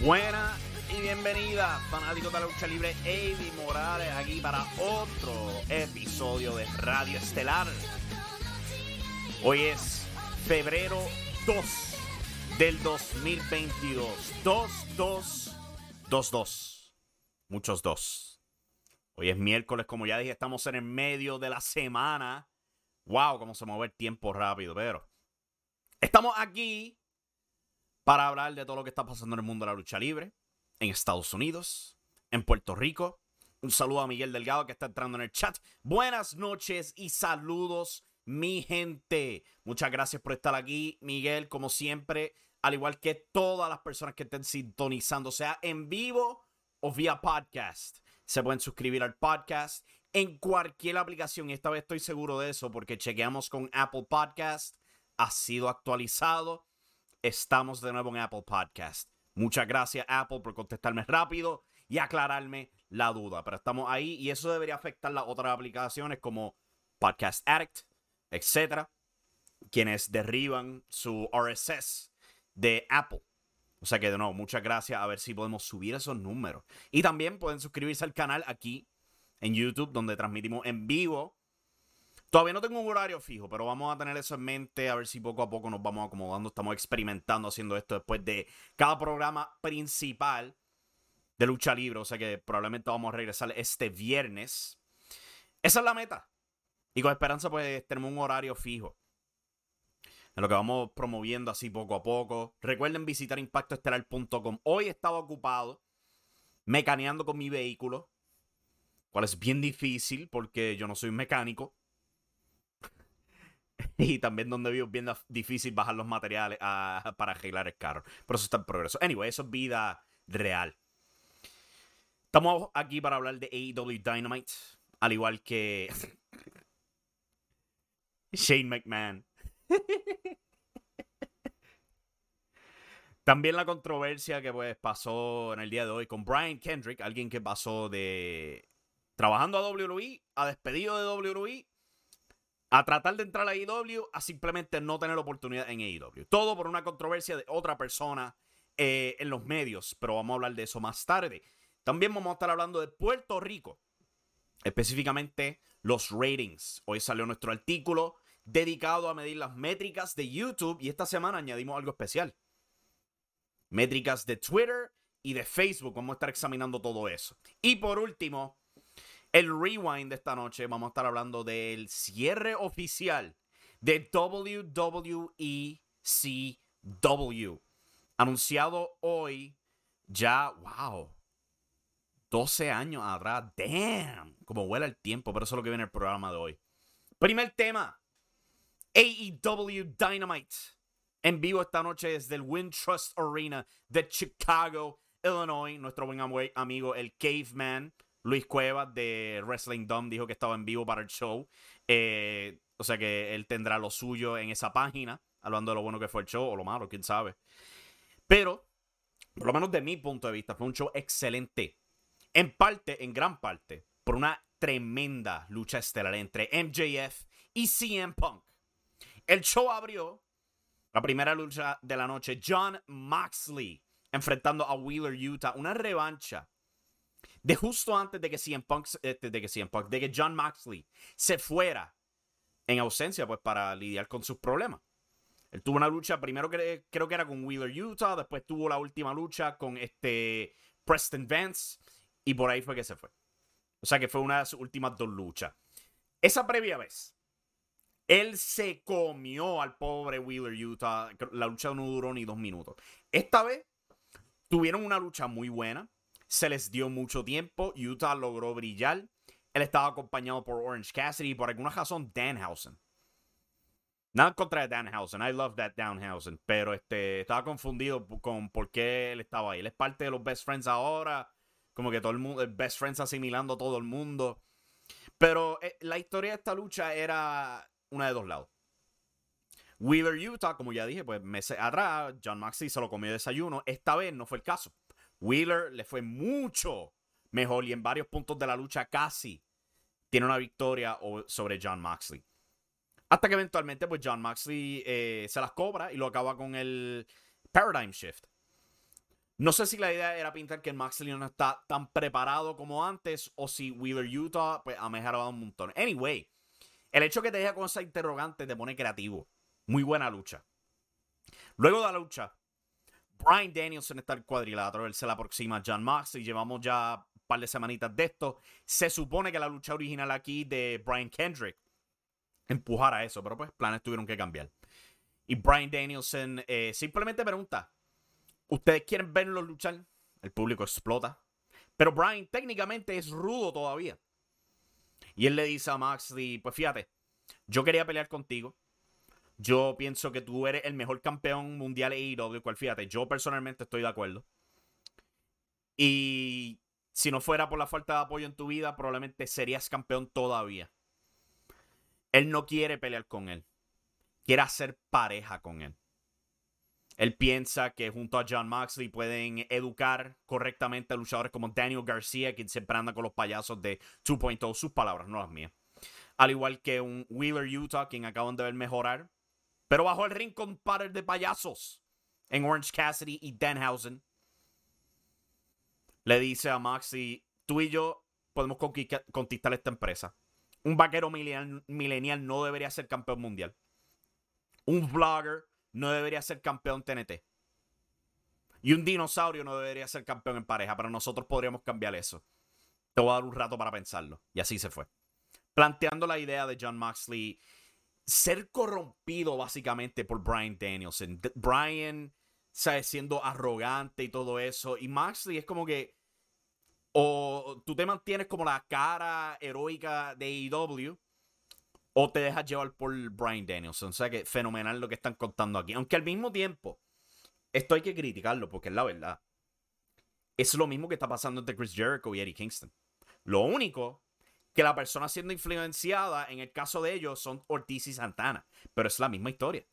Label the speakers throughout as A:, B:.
A: Buena y bienvenida, fanáticos de la lucha libre, Eddie Morales, aquí para otro episodio de Radio Estelar. Hoy es febrero 2 del 2022. 2, 2, 2, 2. Muchos dos. Hoy es miércoles, como ya dije, estamos en el medio de la semana. Wow, cómo se mueve el tiempo rápido, pero estamos aquí para hablar de todo lo que está pasando en el mundo de la lucha libre, en Estados Unidos, en Puerto Rico. Un saludo a Miguel Delgado que está entrando en el chat. Buenas noches y saludos, mi gente. Muchas gracias por estar aquí, Miguel, como siempre, al igual que todas las personas que estén sintonizando, sea en vivo o vía podcast. Se pueden suscribir al podcast en cualquier aplicación y esta vez estoy seguro de eso porque chequeamos con Apple Podcast. Ha sido actualizado estamos de nuevo en Apple Podcast. Muchas gracias Apple por contestarme rápido y aclararme la duda. Pero estamos ahí y eso debería afectar las otras aplicaciones como Podcast Addict, etcétera, quienes derriban su RSS de Apple. O sea que de nuevo, muchas gracias. A ver si podemos subir esos números. Y también pueden suscribirse al canal aquí en YouTube, donde transmitimos en vivo Todavía no tengo un horario fijo, pero vamos a tener eso en mente, a ver si poco a poco nos vamos acomodando. Estamos experimentando haciendo esto después de cada programa principal de lucha libre. O sea que probablemente vamos a regresar este viernes. Esa es la meta. Y con esperanza, pues tenemos un horario fijo. En lo que vamos promoviendo así poco a poco. Recuerden visitar impactoestelar.com. Hoy estaba ocupado mecaneando con mi vehículo. Cual es bien difícil porque yo no soy un mecánico. Y también donde vivo es bien difícil bajar los materiales para arreglar el carro. Pero eso está en progreso. Anyway, eso es vida real. Estamos aquí para hablar de AEW Dynamite. Al igual que Shane McMahon. También la controversia que pues pasó en el día de hoy con Brian Kendrick, alguien que pasó de trabajando a WWE a despedido de WWE a tratar de entrar a AEW a simplemente no tener oportunidad en AEW. Todo por una controversia de otra persona eh, en los medios, pero vamos a hablar de eso más tarde. También vamos a estar hablando de Puerto Rico, específicamente los ratings. Hoy salió nuestro artículo dedicado a medir las métricas de YouTube y esta semana añadimos algo especial. Métricas de Twitter y de Facebook. Vamos a estar examinando todo eso. Y por último, el rewind de esta noche vamos a estar hablando del cierre oficial de WWECW. Anunciado hoy, ya, wow, 12 años atrás. Damn, como vuela el tiempo, pero eso es lo que viene el programa de hoy. Primer tema, AEW Dynamite. En vivo esta noche desde el Wintrust Arena de Chicago, Illinois. Nuestro buen amigo, el Caveman Luis Cuevas de Wrestling Dome dijo que estaba en vivo para el show. Eh, O sea que él tendrá lo suyo en esa página, hablando de lo bueno que fue el show o lo malo, quién sabe. Pero, por lo menos de mi punto de vista, fue un show excelente. En parte, en gran parte, por una tremenda lucha estelar entre MJF y CM Punk. El show abrió la primera lucha de la noche, John Moxley enfrentando a Wheeler Utah, una revancha de justo antes de que CM Punk, este, de que CM Punk, de que John Moxley se fuera en ausencia, pues para lidiar con sus problemas. Él tuvo una lucha, primero que, creo que era con Wheeler Utah, después tuvo la última lucha con este Preston Vance y por ahí fue que se fue. O sea que fue una de sus últimas dos luchas. Esa previa vez, él se comió al pobre Wheeler Utah. La lucha no duró ni dos minutos. Esta vez tuvieron una lucha muy buena. Se les dio mucho tiempo. Utah logró brillar. Él estaba acompañado por Orange Cassidy y por alguna razón Danhausen. Nada contra Danhausen. I love that Danhausen. Pero este, estaba confundido con por qué él estaba ahí. Él es parte de los Best Friends ahora. Como que todo el mundo, el Best Friends asimilando a todo el mundo. Pero eh, la historia de esta lucha era una de dos lados. Wheeler, Utah, como ya dije, pues meses atrás, John Maxey se lo comió de desayuno. Esta vez no fue el caso. Wheeler le fue mucho mejor y en varios puntos de la lucha casi tiene una victoria sobre John Moxley. Hasta que eventualmente, pues John Moxley eh, se las cobra y lo acaba con el Paradigm Shift. No sé si la idea era pintar que Moxley no está tan preparado como antes o si Wheeler Utah pues, ha mejorado un montón. Anyway, el hecho que te deja con esa interrogante te pone creativo. Muy buena lucha. Luego de la lucha, Brian Danielson está el cuadrilátero. Él se la aproxima a John Moxley. Llevamos ya un par de semanitas de esto. Se supone que la lucha original aquí de Brian Kendrick empujara eso, pero pues planes tuvieron que cambiar. Y Brian Danielson eh, simplemente pregunta: ¿Ustedes quieren verlo luchar? El público explota. Pero Brian técnicamente es rudo todavía. Y él le dice a Moxley: Pues fíjate, yo quería pelear contigo. Yo pienso que tú eres el mejor campeón mundial AEW, cual fíjate, yo personalmente estoy de acuerdo. Y si no fuera por la falta de apoyo en tu vida, probablemente serías campeón todavía. Él no quiere pelear con él. Quiere hacer pareja con él. Él piensa que junto a John Moxley pueden educar correctamente a luchadores como Daniel García, quien siempre anda con los payasos de 2.0, sus palabras, no las mías. Al igual que un Wheeler Utah, quien acaban de ver mejorar pero bajo el ring con par de payasos en Orange Cassidy y Danhausen. Le dice a Maxi, tú y yo podemos conquistar esta empresa. Un vaquero milenial no debería ser campeón mundial. Un vlogger no debería ser campeón TNT. Y un dinosaurio no debería ser campeón en pareja, pero nosotros podríamos cambiar eso. Te voy a dar un rato para pensarlo. Y así se fue. Planteando la idea de John Moxley ser corrompido básicamente por Brian Danielson. Brian, ¿sabes? Siendo arrogante y todo eso. Y Maxley es como que. O tú te mantienes como la cara heroica de AEW. O te dejas llevar por Brian Danielson. O sea que fenomenal lo que están contando aquí. Aunque al mismo tiempo, esto hay que criticarlo porque es la verdad. Es lo mismo que está pasando entre Chris Jericho y Eddie Kingston. Lo único que la persona siendo influenciada, en el caso de ellos, son Ortiz y Santana. Pero es la misma historia.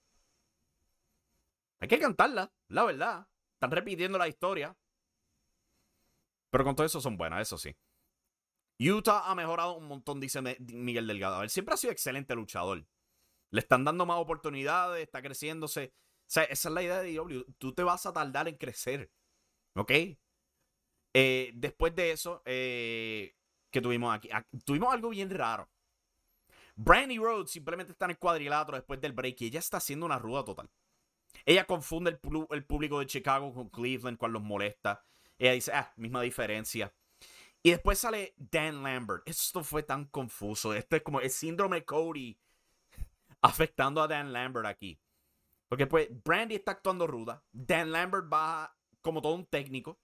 A: Hay que cantarla, la verdad. Están repitiendo la historia. Pero con todo eso son buenas, eso sí. Utah ha mejorado un montón, dice Miguel Delgado. Él siempre ha sido excelente luchador. Le están dando más oportunidades, está creciéndose. O sea, esa es la idea de IW. Tú te vas a tardar en crecer. ¿Ok? Eh, después de eso, eh, que tuvimos aquí. Tuvimos algo bien raro. Brandy Rhodes simplemente está en el cuadrilátero después del break y ella está haciendo una ruda total. Ella confunde el, el público de Chicago con Cleveland cuando los molesta. Ella dice, ah, misma diferencia. Y después sale Dan Lambert. Esto fue tan confuso. Esto es como el síndrome Cody afectando a Dan Lambert aquí. Porque pues Brandy está actuando ruda. Dan Lambert va como todo un técnico,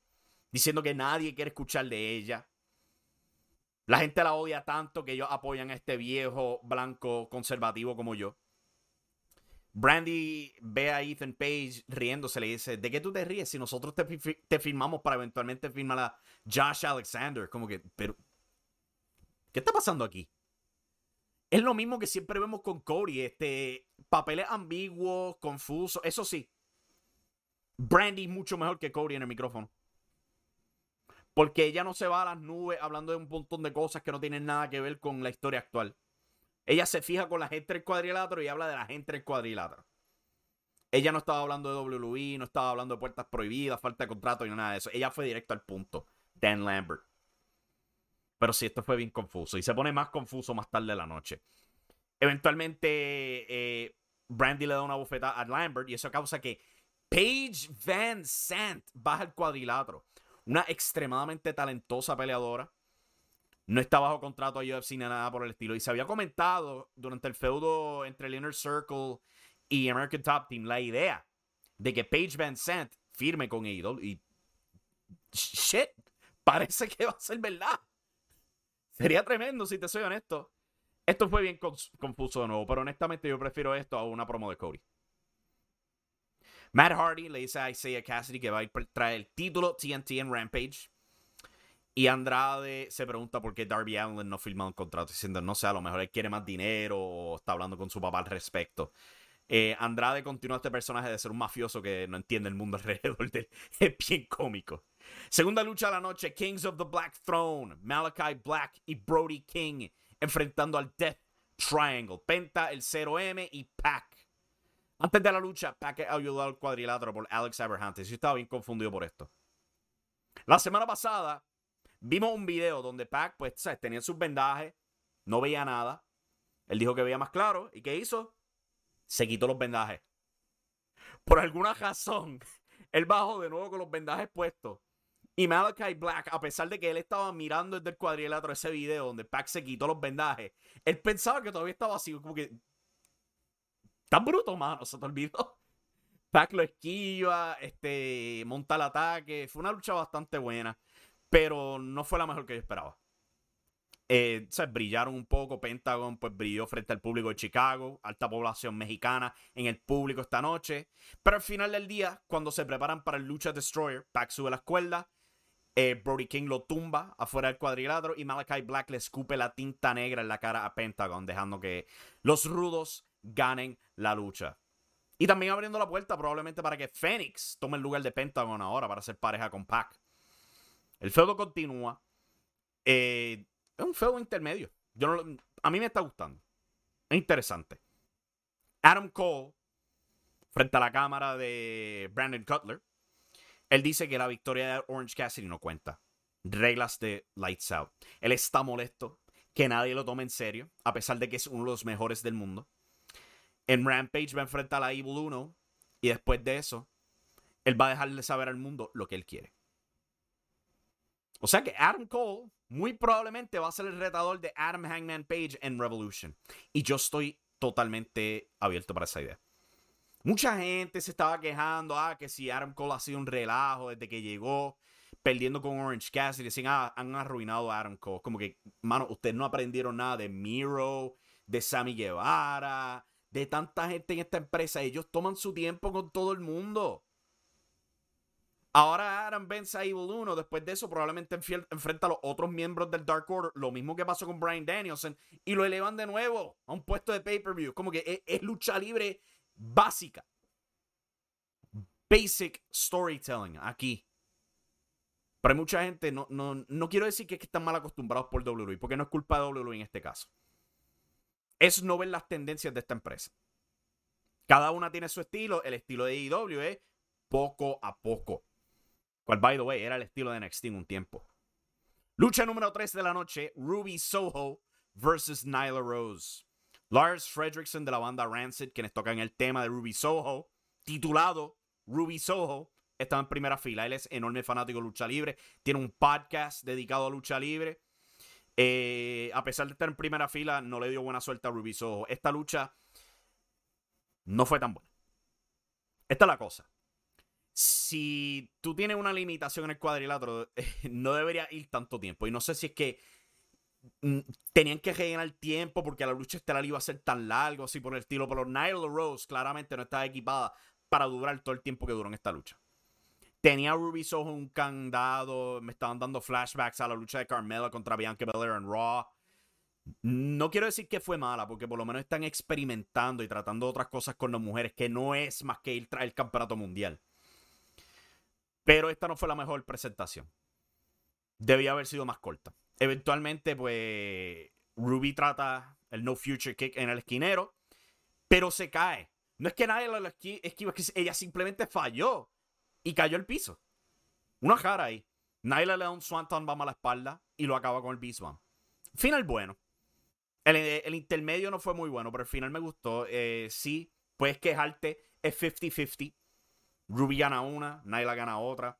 A: diciendo que nadie quiere escuchar de ella. La gente la odia tanto que ellos apoyan a este viejo blanco conservativo como yo. Brandy ve a Ethan Page riéndose, le dice, ¿de qué tú te ríes si nosotros te, firmamos para eventualmente firmar a Josh Alexander? Como que, pero, ¿qué está pasando aquí? Es lo mismo que siempre vemos con Cody, este, papeles ambiguos, confusos. Eso sí, Brandy es mucho mejor que Cody en el micrófono. Porque ella no se va a las nubes hablando de un montón de cosas que no tienen nada que ver con la historia actual. Ella se fija con la gente del cuadrilátero y habla de la gente del cuadrilátero. Ella no estaba hablando de WWE, no estaba hablando de puertas prohibidas, falta de contrato y nada de eso. Ella fue directo al punto. Dan Lambert. Pero sí, esto fue bien confuso. Y se pone más confuso más tarde de la noche. Eventualmente, eh, Brandy le da una bofeta a Lambert y eso causa que Paige Van Sant baja el cuadrilátero. Una extremadamente talentosa peleadora. No está bajo contrato a UFC ni nada por el estilo. Y se había comentado durante el feudo entre el Inner Circle y American Top Team la idea de que Paige Van Sant firme con AEW. Y shit, parece que va a ser verdad. Sería tremendo si te soy honesto. Esto fue bien confuso de nuevo, pero honestamente yo prefiero esto a una promo de Cody. Matt Hardy le dice a Isaiah Cassidy que va a ir traer el título TNT en Rampage. Y Andrade se pregunta por qué Darby Allin no firmó un contrato, diciendo, no sé, a lo mejor él quiere más dinero o está hablando con su papá al respecto. Eh, Andrade continúa este personaje de ser un mafioso que no entiende el mundo alrededor de él. Es bien cómico. Segunda lucha de la noche, Kings of the Black Throne, Malachi Black y Brody King enfrentando al Death Triangle, Penta, el 0M y Pac. Antes de la lucha, Pac ayudó al cuadrilátero por Alex Abrahantes. Yo estaba bien confundido por esto. La semana pasada vimos un video donde Pac, pues, tenía sus vendajes, no veía nada. Él dijo que veía más claro. ¿Y qué hizo? Se quitó los vendajes. Por alguna razón, él bajó de nuevo con los vendajes puestos. Y Malachi Black, a pesar de que él estaba mirando desde el cuadrilátero ese video donde Pac se quitó los vendajes, él pensaba que todavía estaba así, como que. Tan bruto, mano, se te olvidó. Pac lo esquiva, este, monta el ataque. Fue una lucha bastante buena, pero no fue la mejor que yo esperaba. Eh, se brillaron un poco. Pentagon pues brilló frente al público de Chicago, alta población mexicana en el público esta noche. Pero al final del día, cuando se preparan para el Lucha Destroyer, Pac sube las cuerdas, eh, Brody King lo tumba afuera del cuadrilátero y Malachi Black le escupe la tinta negra en la cara a Pentagon, dejando que los rudos ganen la lucha. Y también abriendo la puerta probablemente para que Phoenix tome el lugar de Pentagon ahora para ser pareja con Pac. El feudo continúa. Eh, es un feudo intermedio. Yo a mí me está gustando. Es interesante. Adam Cole, frente a la cámara de Brandon Cutler, él dice que la victoria de Orange Cassidy no cuenta. Reglas de Lights Out. Él está molesto que nadie lo tome en serio, a pesar de que es uno de los mejores del mundo. En Rampage va a enfrentar a Evil 1 y después de eso, él va a dejarle saber al mundo lo que él quiere. O sea que Adam Cole muy probablemente va a ser el retador de Adam Hangman Page en Revolution. Y yo estoy totalmente abierto para esa idea. Mucha gente se estaba quejando, ah, que si Adam Cole ha sido un relajo desde que llegó, perdiendo con Orange Cassidy, decían, ah, han arruinado a Adam Cole. Como que, mano, ustedes no aprendieron nada de Miro, de Sammy Guevara, de tanta gente en esta empresa. Ellos toman su tiempo con todo el mundo. Ahora Adam vence a Evil 1. Después de eso, probablemente enfrenta a los otros miembros del Dark Order. Lo mismo que pasó con Brian Danielson. Y lo elevan de nuevo a un puesto de pay-per-view. Como que es lucha libre básica. Basic storytelling aquí. Pero hay mucha gente, no, no, no quiero decir que, están mal acostumbrados por WWE, porque no es culpa de WWE en este caso. Es no ver las tendencias de esta empresa. Cada una tiene su estilo. El estilo de AEW es poco a poco. Cual, by the way, era el estilo de NXT en un tiempo. Lucha número 3 de la noche: Ruby Soho versus Nyla Rose. Lars Fredrickson de la banda Rancid, quienes tocan el tema de Ruby Soho, titulado Ruby Soho, está en primera fila. Él es enorme fanático de lucha libre, tiene un podcast dedicado a lucha libre. Eh, a pesar de estar en primera fila, no le dio buena suerte a Ruby Soho. Esta lucha no fue tan buena. Esta es la cosa. Si tú tienes una limitación en el cuadrilátero, no debería ir tanto tiempo. Y no sé si es que Mm, tenían que rellenar tiempo porque la lucha estelar iba a ser tan largo, así por el estilo. Pero Nyla Rose claramente no estaba equipada para durar todo el tiempo que duró en esta lucha. Tenía Ruby Soho un candado, me estaban dando flashbacks a la lucha de Carmela contra Bianca Belair en Raw. No quiero decir que fue mala, porque por lo menos están experimentando y tratando otras cosas con las mujeres, que no es más que ir el campeonato mundial. Pero esta no fue la mejor presentación. Debía haber sido más corta. Eventualmente, pues, Ruby trata el no future kick en el esquinero, pero se cae. No es que nadie lo esquiva, es que ella simplemente falló y cayó al piso. Una cara ahí. Nyla le da un Swanton Bomb a la espalda y lo acaba con el Beast. Final bueno. El, intermedio no fue muy bueno, pero el final me gustó. Eh, sí, puedes quejarte. Es 50-50. Ruby gana una, Nyla gana otra.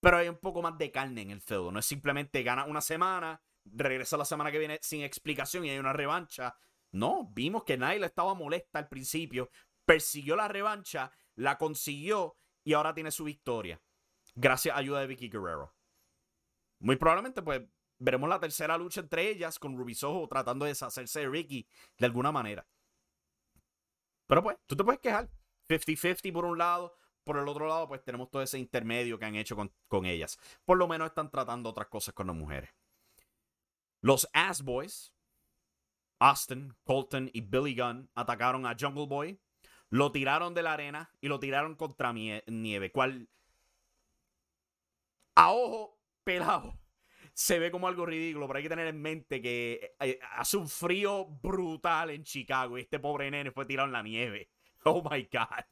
A: Pero hay un poco más de carne en el feudo. No es simplemente gana una semana, regresa la semana que viene sin explicación y hay una revancha. No, vimos que Nyla estaba molesta al principio, persiguió la revancha, la consiguió y ahora tiene su victoria. Gracias a ayuda de Vicky Guerrero. Muy probablemente, pues, veremos la tercera lucha entre ellas con Ruby Soho tratando de deshacerse de Ricky de alguna manera. Pero pues, tú te puedes quejar. 50-50 por un lado, por el otro lado, pues tenemos todo ese intermedio que han hecho con, con ellas. Por lo menos están tratando otras cosas con las mujeres. Los Ass Boys, Austin, Colton y Billy Gunn atacaron a Jungle Boy, lo tiraron de la arena y lo tiraron contra nieve, cual a ojo pelado se ve como algo ridículo, pero hay que tener en mente que eh, hace un frío brutal en Chicago y este pobre nene fue tirado en la nieve. Oh my God.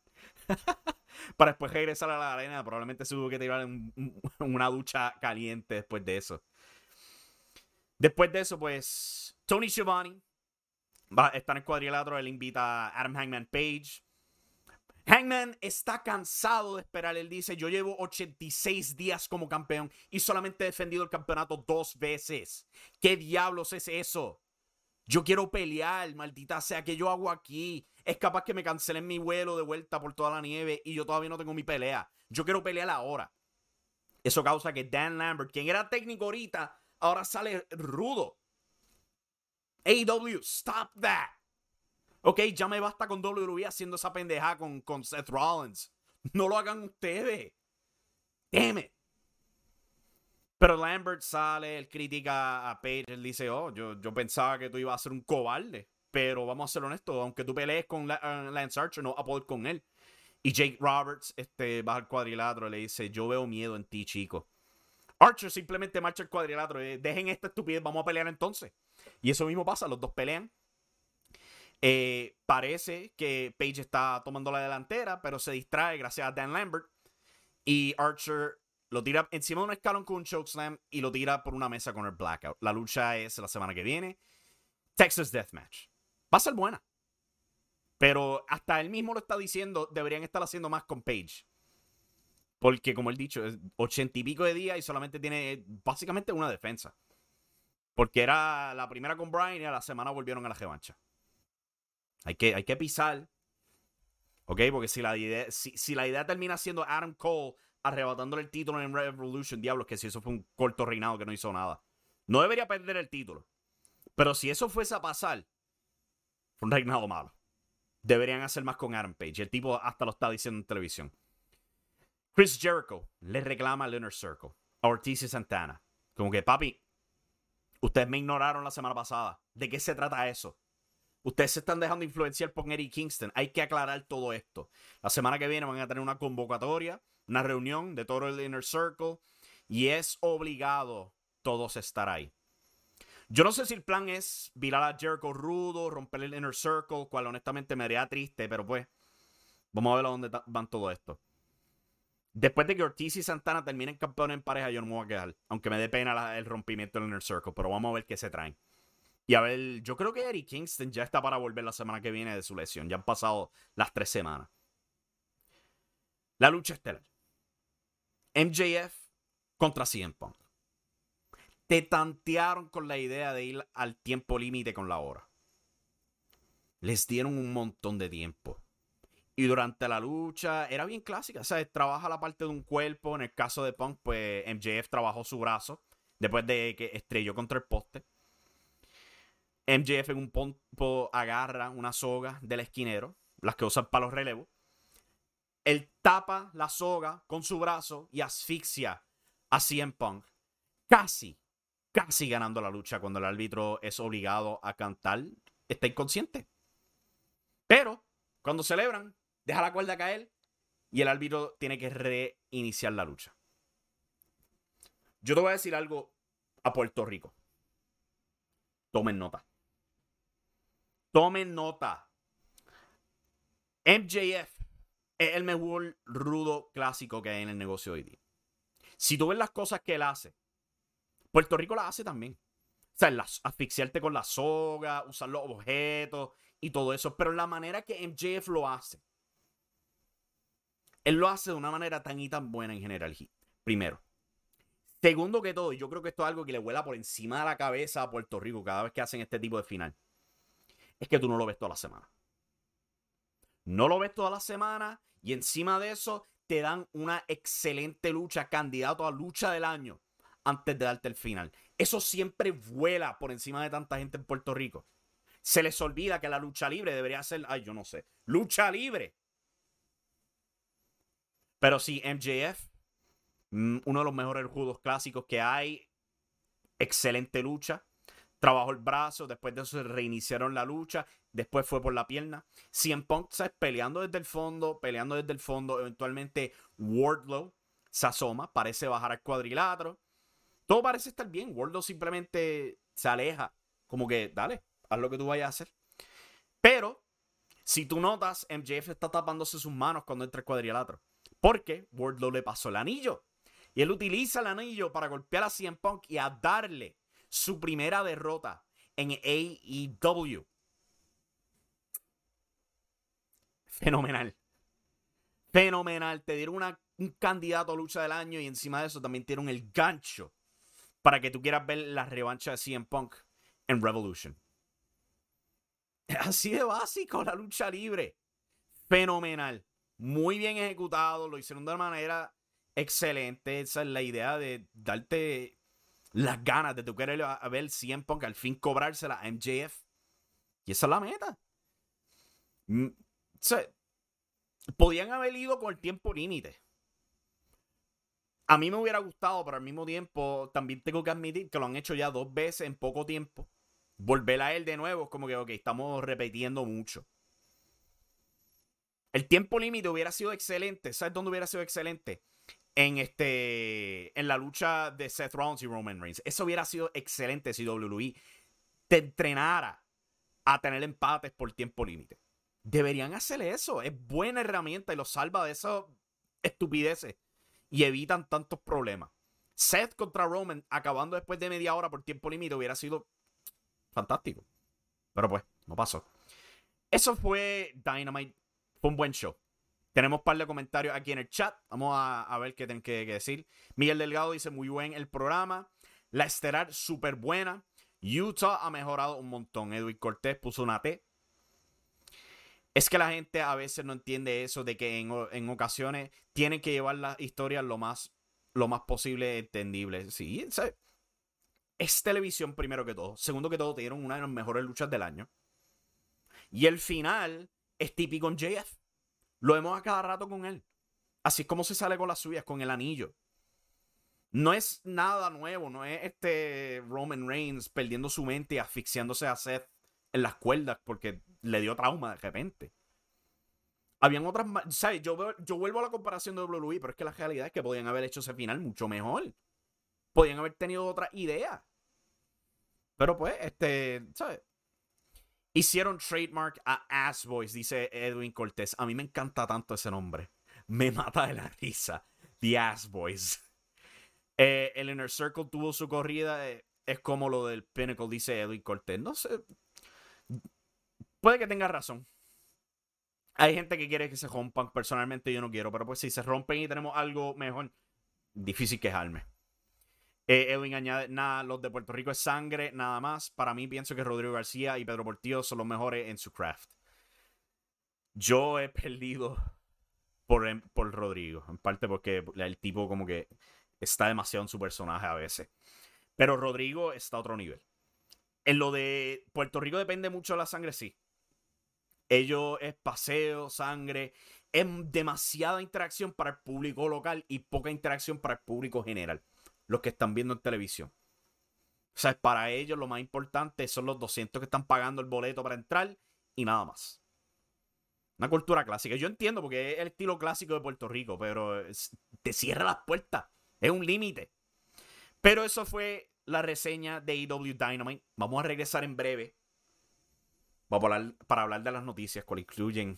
A: Para después regresar a la arena, probablemente se tuvo que tirar en una ducha caliente después de eso. Después de eso, pues, Tony Schiavone va, está en el cuadrilátero. Él invita a Adam Hangman Page. Hangman está cansado de esperar. Él dice: Yo llevo 86 días como campeón y solamente he defendido el campeonato dos veces. ¿Qué diablos es eso? Yo quiero pelear, maldita sea, que yo hago aquí? Es capaz que me cancelen mi vuelo de vuelta por toda la nieve y yo todavía no tengo mi pelea. Yo quiero pelear ahora. Eso causa que Dan Lambert, quien era técnico ahorita, ahora sale rudo. AEW, stop that. Ok, ya me basta con WWE haciendo esa pendeja con, con Seth Rollins. No lo hagan ustedes. Damn it. Pero Lambert sale, él critica a Page, él dice, oh, yo, yo pensaba que tú ibas a ser un cobarde, pero vamos a ser honestos, aunque tú pelees con uh, Lance Archer, no vas a poder con él. Y Jake Roberts este, va al cuadrilátero y le dice, yo veo miedo en ti, chico. Archer simplemente marcha el cuadrilátero. Y, Dejen esta estupidez, vamos a pelear entonces. Y eso mismo pasa, los dos pelean. Eh, parece que Page está tomando la delantera, pero se distrae gracias a Dan Lambert. Y Archer lo tira encima de un escalón con un chokeslam y lo tira por una mesa con el blackout. La lucha es la semana que viene. Texas Deathmatch. Va a ser buena. Pero hasta él mismo lo está diciendo, deberían estar haciendo más con Page. Porque, como él dicho, es ochenta y pico de días y solamente tiene básicamente una defensa. Porque era la primera con Brian y a la semana volvieron a la revancha. Hay que, hay que pisar. ¿Ok? Porque si la, idea, si, la idea termina siendo Adam Cole arrebatándole el título en Revolution, diablos, que si eso fue un corto reinado que no hizo nada. No debería perder el título. Pero si eso fuese a pasar, fue un reinado malo. Deberían hacer más con Adam Page. El tipo hasta lo está diciendo en televisión. Chris Jericho le reclama al Inner Circle a Ortiz y Santana. Como que, papi, ustedes me ignoraron la semana pasada. ¿De qué se trata eso? Ustedes se están dejando influenciar por Eddie Kingston. Hay que aclarar todo esto. La semana que viene van a tener una convocatoria, una reunión de todo el Inner Circle. Y es obligado todos estar ahí. Yo no sé si el plan es virar a Jericho rudo, romper el Inner Circle, cual honestamente me haría triste, pero pues, vamos a ver a dónde van todo esto. Después de que Ortiz y Santana terminen campeones en pareja, yo no me voy a quedar. Aunque me dé pena el rompimiento del Inner Circle. Pero vamos a ver qué se traen. Y a ver, yo creo que Eric Kingston ya está para volver la semana que viene de su lesión. Ya han pasado las tres semanas. La lucha estelar. MJF contra CM Punk. Te tantearon con la idea de ir al tiempo límite con la hora. Les dieron un montón de tiempo. Y durante la lucha era bien clásica. O sea, trabaja la parte de un cuerpo. En el caso de Punk, pues MJF trabajó su brazo después de que estrelló contra el poste. MJF en un punto agarra una soga del esquinero, las que usan para los relevos. Él tapa la soga con su brazo y asfixia a CM Punk. Casi, casi ganando la lucha cuando el árbitro es obligado a cantar, está inconsciente. Pero cuando celebran, deja la cuerda caer y el árbitro tiene que reiniciar la lucha. Yo te voy a decir algo a Puerto Rico. Tomen nota. Tomen nota. MJF es el mejor rudo clásico que hay en el negocio hoy día. Si tú ves las cosas que él hace, Puerto Rico las hace también. O sea, asfixiarte con la soga, usar los objetos y todo eso. Pero la manera que MJF lo hace, él lo hace de una manera tan y tan buena en general. Primero. Segundo que todo, yo creo que esto es algo que le vuela por encima de la cabeza a Puerto Rico cada vez que hacen este tipo de final. Es que tú no lo ves toda la semana. No lo ves toda la semana y encima de eso te dan una excelente lucha, candidato a lucha del año antes de darte el final. Eso siempre vuela por encima de tanta gente en Puerto Rico. Se les olvida que la lucha libre debería ser, ay, yo no sé, lucha libre. Pero sí, MJF, mm, uno de los mejores judos clásicos que hay. Excelente lucha. Trabajó el brazo, después de eso reiniciaron la lucha, después fue por la pierna. CM Punk, ¿sabes? Peleando desde el fondo, peleando desde el fondo. Eventualmente Wardlow se asoma, parece bajar al cuadrilátero. Todo parece estar bien. Wardlow simplemente se aleja. Como que, dale, haz lo que tú vayas a hacer. Pero, si tú notas, MJF está tapándose sus manos cuando entra el cuadrilátero. Porque Wardlow le pasó el anillo. Y él utiliza el anillo para golpear a CM Punk y a darle su primera derrota en AEW. Fenomenal. Fenomenal. Te dieron un candidato a lucha del año y encima de eso también dieron el gancho para que tú quieras ver la revancha de CM Punk en Revolution. Así de básico la lucha libre. Fenomenal. Muy bien ejecutado. Lo hicieron de una manera excelente. Esa es la idea de darte las ganas de tu querer a ver CM Punk al fin cobrársela a MJF. Y esa es la meta. Mm, podían haber ido con el tiempo límite. A mí me hubiera gustado, pero al mismo tiempo también tengo que admitir que lo han hecho ya dos veces en poco tiempo. Volver a él de nuevo es como que, ok, estamos repitiendo mucho. El tiempo límite hubiera sido excelente. ¿Sabes dónde hubiera sido excelente? En, este, en la lucha de Seth Rollins y Roman Reigns. Eso hubiera sido excelente si WWE te entrenara a tener empates por tiempo límite. Deberían hacer eso. Es buena herramienta y los salva de esas estupideces y evitan tantos problemas. Seth contra Roman acabando después de media hora por tiempo límite hubiera sido fantástico. Pero pues, no pasó. Eso fue Dynamite. Fue un buen show. Tenemos un par de comentarios aquí en el chat. Vamos a, ver qué tienen que, decir. Miguel Delgado dice: Muy buen el programa. La estelar, súper buena. Utah ha mejorado un montón. Edwin Cortés puso una T. Es que la gente a veces no entiende eso de que en, ocasiones tienen que llevar las historias lo más, lo más posible entendible. Sí, es televisión primero que todo. Segundo que todo, te dieron una de las mejores luchas del año. Y el final es típico en JF. Lo vemos a cada rato con él. Así es como se sale con las suyas, con el anillo. No es nada nuevo, no es este Roman Reigns perdiendo su mente y asfixiándose a Seth en las cuerdas porque le dio trauma de repente. Habían otras. ¿Sabes? Yo, yo vuelvo a la comparación de WWE, pero es que la realidad es que podían haber hecho ese final mucho mejor. Podían haber tenido otra idea. Pero pues, este. ¿Sabes? Hicieron trademark a Ass Boys, dice Edwin Cortés. A mí me encanta tanto ese nombre. Me mata de la risa. The Ass Boys. Eh, el Inner Circle tuvo su corrida. Eh, es como lo del Pinnacle, dice Edwin Cortés. No sé. Puede que tenga razón. Hay gente que quiere que se rompan. Personalmente yo no quiero. Pero pues si se rompen y tenemos algo mejor, difícil quejarme. Eh, Edwin añade, nada, los de Puerto Rico es sangre, nada más. Para mí pienso que Rodrigo García y Pedro Portillo son los mejores en su craft. Yo he perdido por, em, por Rodrigo, en parte porque el tipo como que está demasiado en su personaje a veces. Pero Rodrigo está a otro nivel. En lo de Puerto Rico depende mucho de la sangre, sí. Ellos es paseo, sangre. Es demasiada interacción para el público local y poca interacción para el público general los que están viendo en televisión. O sea, para ellos lo más importante son los 200 que están pagando el boleto para entrar y nada más. Una cultura clásica. Yo entiendo porque es el estilo clásico de Puerto Rico, pero te cierra las puertas. Es un límite. Pero eso fue la reseña de EW Dynamite. Vamos a regresar en breve. Para para hablar de las noticias, que incluyen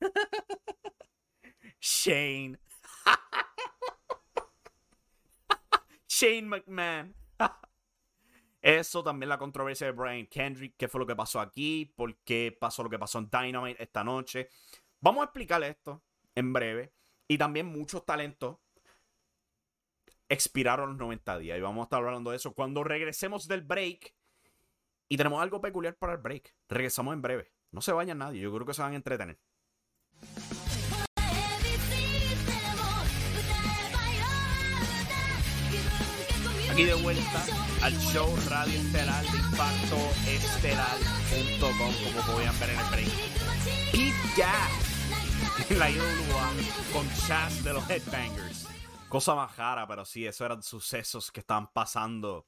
A: Shane. Shane McMahon. Eso también la controversia de Brian Kendrick, qué fue lo que pasó aquí, por qué pasó lo que pasó en Dynamite esta noche. Vamos a explicar esto en breve. Y también muchos talentos expiraron los 90 días. Y vamos a estar hablando de eso cuando regresemos del break. Y tenemos algo peculiar para el break. Regresamos en breve. No se vayan nadie. Yo creo que se van a entretener. Aquí de vuelta al show Radio Estelar de Impacto Estelar.com, como podían ver en el break. Y ya, la IWA con Chas de los Headbangers. Cosa más rara, pero sí, eso eran sucesos que estaban pasando.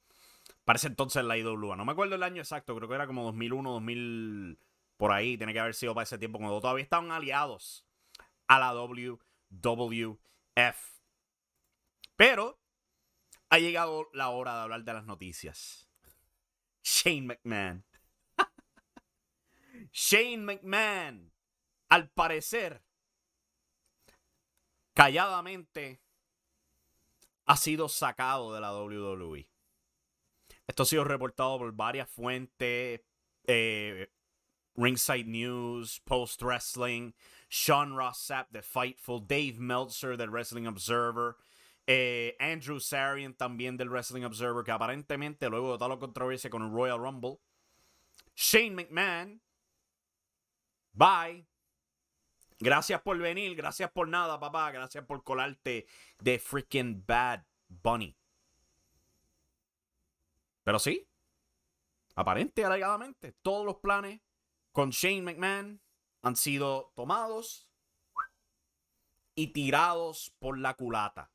A: Parece entonces la IWA. No me acuerdo el año exacto, creo que era como 2001, 2000, por ahí. Tiene que haber sido para ese tiempo, cuando todavía estaban aliados a la WWF. Pero ha llegado la hora de hablar de las noticias. Shane McMahon. Shane McMahon, al parecer, calladamente, ha sido sacado de la WWE. Esto ha sido reportado por varias fuentes. Eh, Ringside News, Post Wrestling, Sean Ross Sapp de Fightful, Dave Meltzer del Wrestling Observer, eh, Andrew Sarian también del Wrestling Observer, que aparentemente luego de toda la controversia con el Royal Rumble, Shane McMahon, bye. Gracias por venir, gracias por nada, papá, gracias por colarte de freaking Bad Bunny. Pero sí, aparente alegadamente, todos los planes con Shane McMahon han sido tomados y tirados por la culata.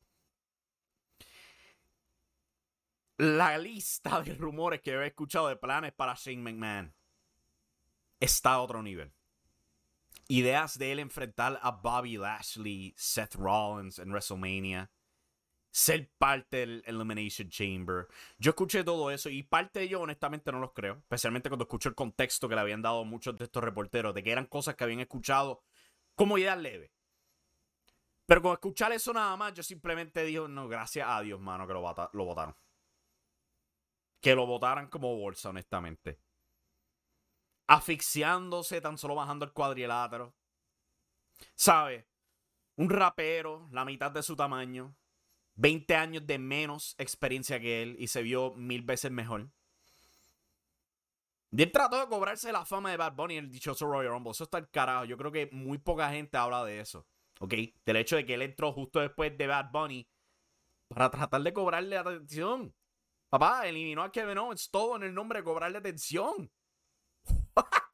A: La lista de rumores que he escuchado de planes para Shane McMahon está a otro nivel. Ideas de él enfrentar a Bobby Lashley, Seth Rollins en WrestleMania. Ser parte del Elimination Chamber. Yo escuché todo eso y parte de ello honestamente no los creo. Especialmente cuando escucho el contexto que le habían dado muchos de estos reporteros. De que eran cosas que habían escuchado como ideas leves. Pero con escuchar eso nada más, yo simplemente digo, no, gracias a Dios, mano, que lo, lo votaron que lo votaran como bolsa, honestamente. Asfixiándose, tan solo bajando el cuadrilátero. ¿Sabe? Un rapero, la mitad de su tamaño, 20 años de menos experiencia que él y se vio mil veces mejor. Y él trató de cobrarse la fama de Bad Bunny en el dichoso Royal Rumble. Eso está el carajo. Yo creo que muy poca gente habla de eso. ¿Ok? Del hecho de que él entró justo después de Bad Bunny para tratar de cobrarle atención. Papá, eliminó a Kevin Owens todo en el nombre de cobrarle atención.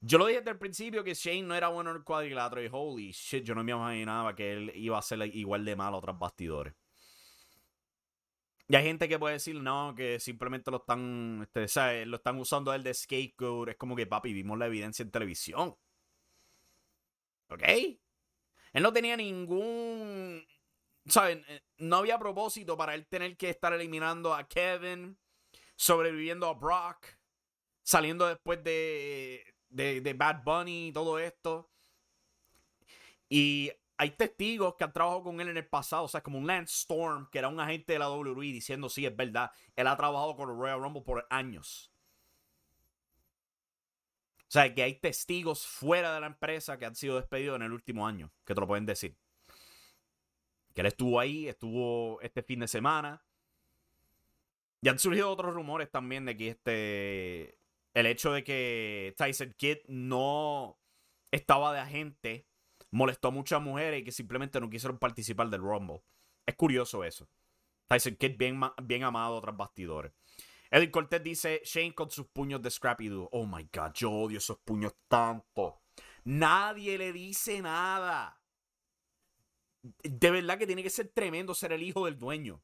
A: yo lo dije desde el principio que Shane no era bueno en el cuadrilátero y holy shit, yo no me imaginaba que él iba a ser igual de malo a otros bastidores. Y hay gente que puede decir, no, que simplemente lo están, este, lo están usando él de scapegoat. Es como que, papi, vimos la evidencia en televisión. ¿Ok? Él no tenía ningún ¿saben? Eh, no había propósito para él tener que estar eliminando a Kevin, sobreviviendo a Brock, saliendo después de, de, Bad Bunny y todo esto. Y hay testigos que han trabajado con él en el pasado, o sea, como un Lance Storm, que era un agente de la WWE, diciendo, sí, es verdad, él ha trabajado con el Royal Rumble por años. O sea, que hay testigos fuera de la empresa que han sido despedidos en el último año, que te lo pueden decir que él estuvo ahí, estuvo este fin de semana. Y han surgido otros rumores también de que este. El hecho de que Tyson Kidd no estaba de agente molestó a muchas mujeres y que simplemente no quisieron participar del Rumble. Es curioso eso. Tyson Kidd bien, bien amado tras bastidores. Edwin Cortez dice: Shane con sus puños de Scrappy Doo. Oh my god, yo odio esos puños tanto. Nadie le dice nada de verdad que tiene que ser tremendo ser el hijo del dueño.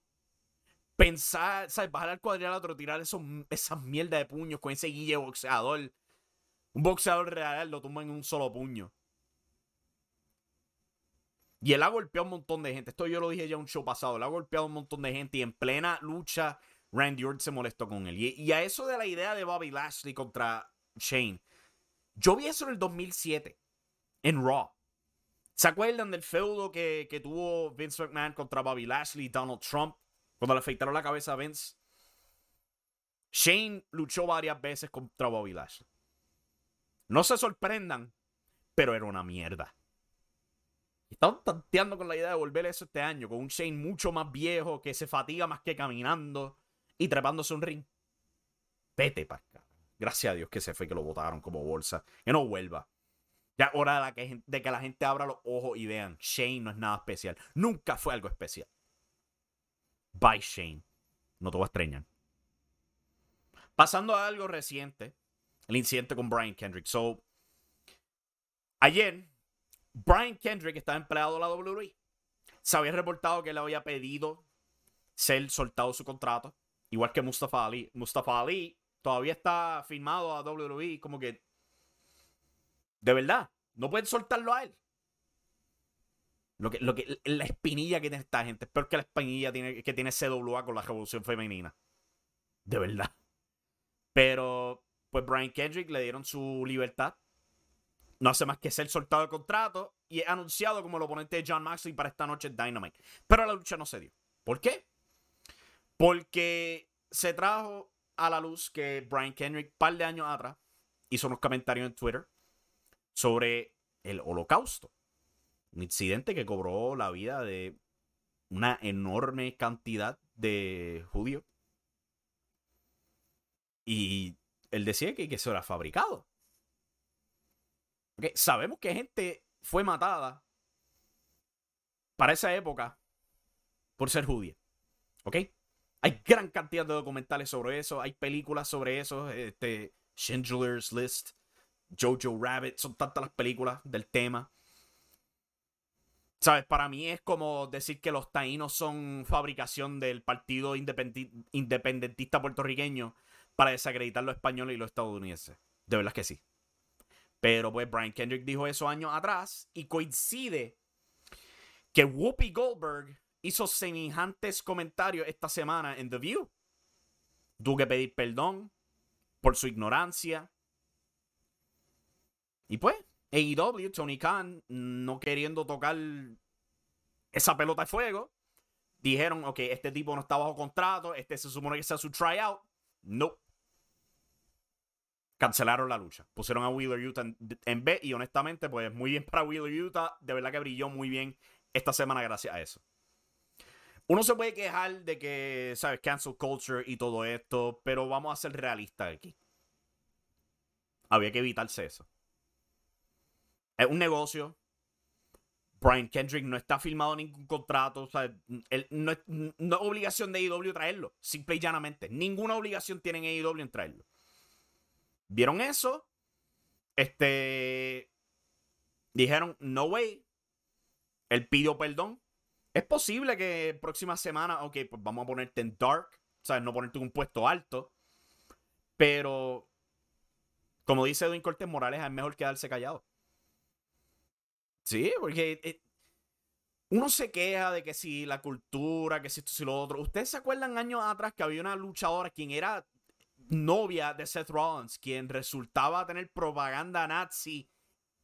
A: pensar, ¿sabes? Bajar al cuadrilátero, tirar esos, esas mierdas de puños con ese guille boxeador. Un boxeador real lo tumba en un solo puño. Y él ha golpeado un montón de gente. Esto yo lo dije ya en un show pasado. Él ha golpeado un montón de gente y en plena lucha Randy Orton se molestó con él. Y, y, a eso de la idea de Bobby Lashley contra Shane. Yo vi eso en el 2007 en Raw. ¿Se acuerdan del feudo que, que tuvo Vince McMahon contra Bobby Lashley y Donald Trump? Cuando le afeitaron la cabeza a Vince. Shane luchó varias veces contra Bobby Lashley. No se sorprendan, pero era una mierda. Están tanteando con la idea de volver eso este año, con un Shane mucho más viejo, que se fatiga más que caminando y trepándose un ring. Vete acá. Gracias a Dios que se fue, que lo botaron como bolsa. Que no vuelva. Ya hora de, que, de la gente abra los ojos y vean, Shane no es nada especial. Nunca fue algo especial. Bye Shane. No te voy a extrañar. Pasando a algo reciente, el incidente con Brian Kendrick. So, ayer, Brian Kendrick estaba empleado a la WWE. Se había reportado que le había pedido ser soltado su contrato, igual que Mustafa Ali. Mustafa Ali todavía está firmado a WWE como que de verdad, no pueden soltarlo a él. Lo que, lo que, la espinilla que tiene esta gente es peor que la espinilla tiene, que tiene CWA con la revolución femenina. De verdad. Pero, pues Brian Kendrick le dieron su libertad. No hace más que ser soltado de contrato y es anunciado como el oponente de John Maxley para esta noche Dynamite. Pero la lucha no se dio. ¿Por qué? Porque se trajo a la luz que Brian Kendrick, un par de años atrás, hizo unos comentarios en Twitter sobre el holocausto. Un incidente que cobró la vida de una enorme cantidad de judíos. Y él decía que, que eso era fabricado. sabemos que gente fue matada para esa época por ser judía. Hay gran cantidad de documentales sobre eso, hay películas sobre eso, este, Schindler's List, Jojo Rabbit, son tantas las películas del tema. ¿Sabes? Para mí es como decir que los taínos son fabricación del Partido Independentista Puertorriqueño para desacreditar los españoles y los estadounidenses. De verdad que sí. Pero pues Brian Kendrick dijo eso años atrás y coincide que Whoopi Goldberg hizo semejantes comentarios esta semana en The View. Tuvo que pedir perdón por su ignorancia, y pues, AEW, Tony Khan, no queriendo tocar esa pelota de fuego, dijeron, ok, este tipo no está bajo contrato, este se supone que sea su tryout. No. Cancelaron la lucha. Pusieron a Wheeler Utah en, B y honestamente, pues muy bien para Wheeler Utah. De verdad que brilló muy bien esta semana gracias a eso. Uno se puede quejar de que, ¿sabes? Cancel culture y todo esto, pero vamos a ser realistas aquí. Había que evitarse eso. Es un negocio. Brian Kendrick no está firmado ningún contrato. O sea, no, es, obligación de AEW traerlo. Simple y llanamente. Ninguna obligación tienen AEW en traerlo. ¿Vieron eso? Este. Dijeron, no way. Él pidió perdón. Es posible que próxima semana, ok, pues vamos a ponerte en dark. O sea, no ponerte en un puesto alto. Pero, como dice Edwin Cortés Morales, es mejor quedarse callado. Sí, porque eh, uno se queja de que si la cultura, que si esto, si lo otro. ¿Ustedes se acuerdan años atrás que había una luchadora quien era novia de Seth Rollins, quien resultaba tener propaganda nazi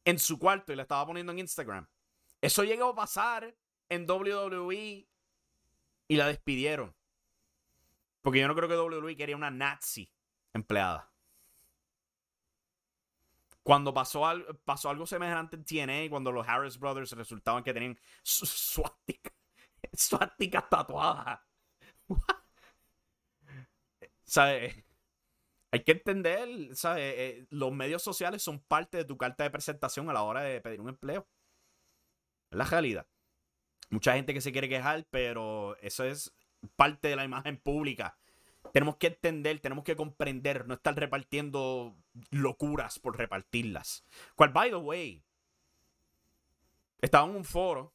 A: en su cuarto y la estaba poniendo en Instagram? Eso llegó a pasar en WWE y la despidieron. Porque yo no creo que WWE quería una nazi empleada. Cuando pasó, pasó algo semejante en TNA, cuando los Harris Brothers resultaban que tenían suásticas tatuadas. ¿Sabes? Hay que entender, ¿sabes? Eh, los medios sociales son parte de tu carta de presentación a la hora de pedir un empleo. Es la realidad. Mucha gente que se quiere quejar, pero eso es parte de la imagen pública tenemos que entender, tenemos que comprender, no estar repartiendo locuras por repartirlas. Cual, by the way, estaba en un foro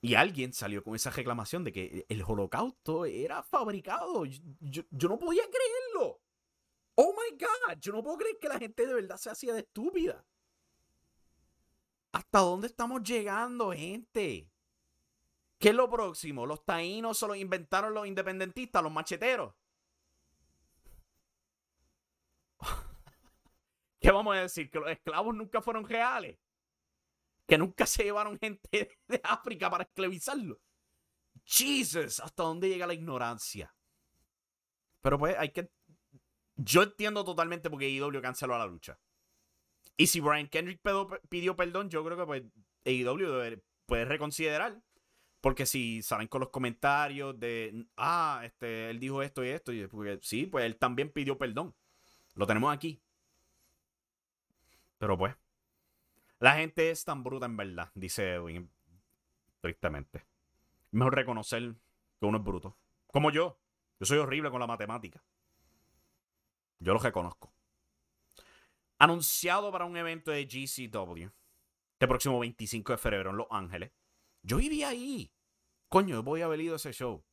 A: Y alguien salió con esa reclamación de que el holocausto era fabricado. Yo, yo, no podía creerlo. Oh my God, yo no puedo creer que la gente de verdad se hacía de estúpida. ¿Hasta dónde estamos llegando, gente? ¿Qué es lo próximo? ¿Los taínos solo inventaron los independentistas, los macheteros? Vamos a decir? ¿Que los esclavos nunca fueron reales? ¿Que nunca se llevaron gente de África para esclavizarlo? Jesus, ¿hasta dónde llega la ignorancia? Pero pues hay que... Yo entiendo totalmente por qué IW canceló la lucha. Y si Brian Kendrick pidió perdón, yo creo que pues AEW puede reconsiderar. Porque si salen con los comentarios de, ah, este, él dijo esto y esto, y sí, pues él también pidió perdón. Lo tenemos aquí. Pero pues, la gente es tan bruta en verdad, dice Edwin, tristemente. Mejor reconocer que uno es bruto. Como yo. Yo soy horrible con la matemática. Yo lo reconozco. Anunciado para un evento de GCW. Este próximo 25 de febrero en Los Ángeles. Yo viví ahí. Coño, voy a haber ido ese show.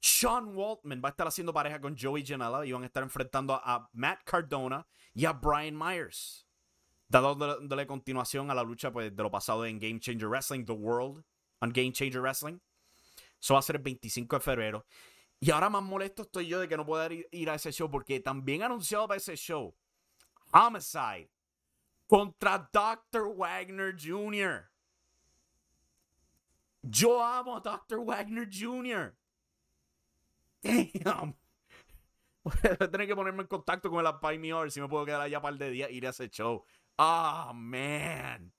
A: Sean Waltman va a estar haciendo pareja con Joey Janela y van a estar enfrentando a, Matt Cardona y a Brian Myers. Dándole continuación a la lucha pues, de lo pasado en Game Changer Wrestling, The World, on Game Changer Wrestling. Eso va a ser el 25 de febrero. Y ahora más molesto estoy yo de que no pueda ir, a ese show porque también anunciado para ese show Homicide contra Dr. Wagner Jr. Yo amo a Dr. Wagner Jr. Damn. Voy a tener que ponerme en contacto con el Pioneer si me puedo quedar allá un par de días y ir a ese show. Ah, oh, man.